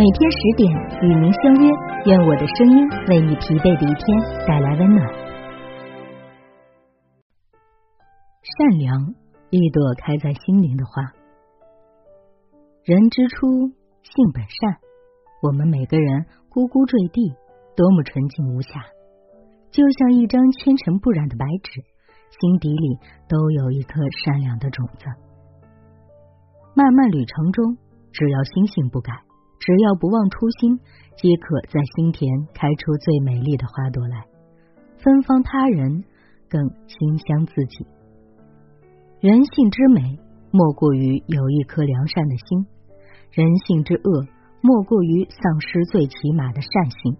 每天十点与您相约，愿我的声音为你疲惫的一天带来温暖。善良，一朵开在心灵的花。人之初，性本善。我们每个人呱呱坠地，多么纯净无瑕，就像一张纤尘不染的白纸，心底里都有一颗善良的种子。漫漫旅程中，只要心性不改，只要不忘初心，皆可在心田开出最美丽的花朵来，芬芳他人，更馨香自己。人性之美，莫过于有一颗良善的心；人性之恶。莫过于丧失最起码的善行。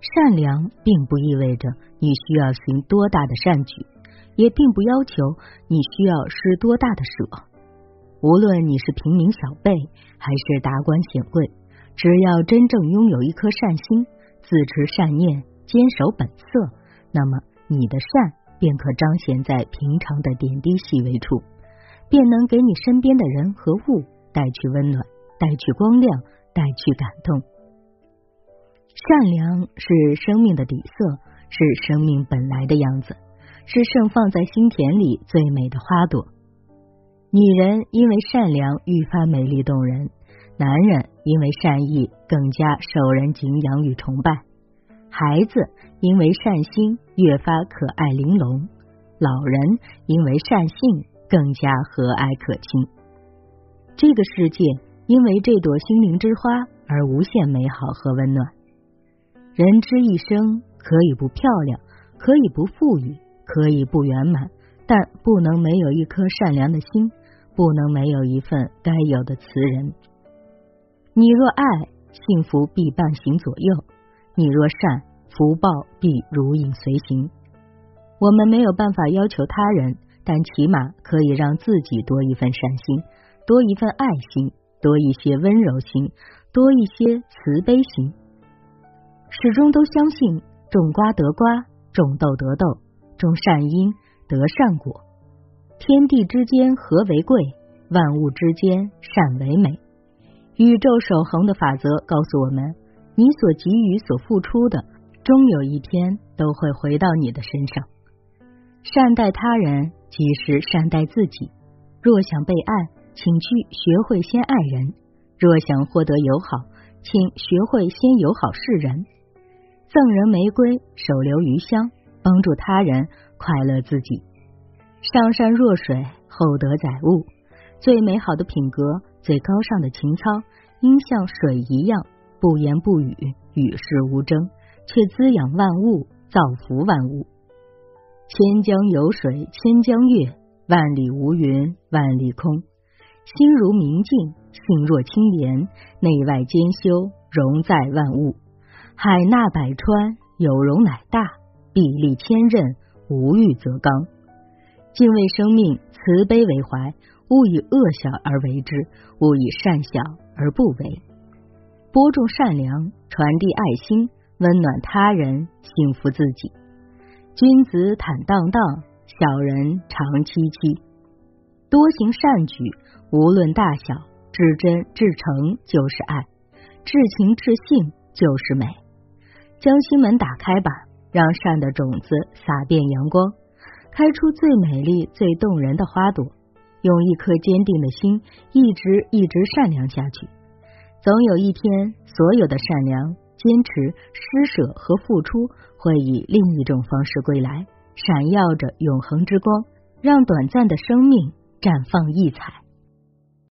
善良并不意味着你需要行多大的善举，也并不要求你需要施多大的舍。无论你是平民小辈还是达官显贵，只要真正拥有一颗善心，自持善念，坚守本色，那么你的善便可彰显在平常的点滴细微处，便能给你身边的人和物带去温暖，带去光亮。带去感动，善良是生命的底色，是生命本来的样子，是盛放在心田里最美的花朵。女人因为善良愈发美丽动人，男人因为善意更加受人敬仰与崇拜，孩子因为善心越发可爱玲珑，老人因为善性更加和蔼可亲。这个世界。因为这朵心灵之花而无限美好和温暖。人之一生可以不漂亮，可以不富裕，可以不圆满，但不能没有一颗善良的心，不能没有一份该有的慈人。你若爱，幸福必伴行左右；你若善，福报必如影随形。我们没有办法要求他人，但起码可以让自己多一份善心，多一份爱心。多一些温柔心，多一些慈悲心，始终都相信种瓜得瓜，种豆得豆，种善因得善果。天地之间和为贵，万物之间善为美。宇宙守恒的法则告诉我们：你所给予、所付出的，终有一天都会回到你的身上。善待他人，即是善待自己。若想被爱。请去学会先爱人，若想获得友好，请学会先友好示人。赠人玫瑰，手留余香，帮助他人，快乐自己。上善若水，厚德载物。最美好的品格，最高尚的情操，应像水一样，不言不语，与世无争，却滋养万物，造福万物。千江有水千江月，万里无云万里空。心如明镜，性若清莲，内外兼修，容在万物。海纳百川，有容乃大；壁立千仞，无欲则刚。敬畏生命，慈悲为怀，勿以恶小而为之，勿以善小而不为。播种善良，传递爱心，温暖他人，幸福自己。君子坦荡荡，小人长戚戚。多行善举。无论大小，至真至诚就是爱，至情至性就是美。将心门打开吧，让善的种子洒遍阳光，开出最美丽、最动人的花朵。用一颗坚定的心，一直一直善良下去。总有一天，所有的善良、坚持、施舍和付出，会以另一种方式归来，闪耀着永恒之光，让短暂的生命绽放异彩。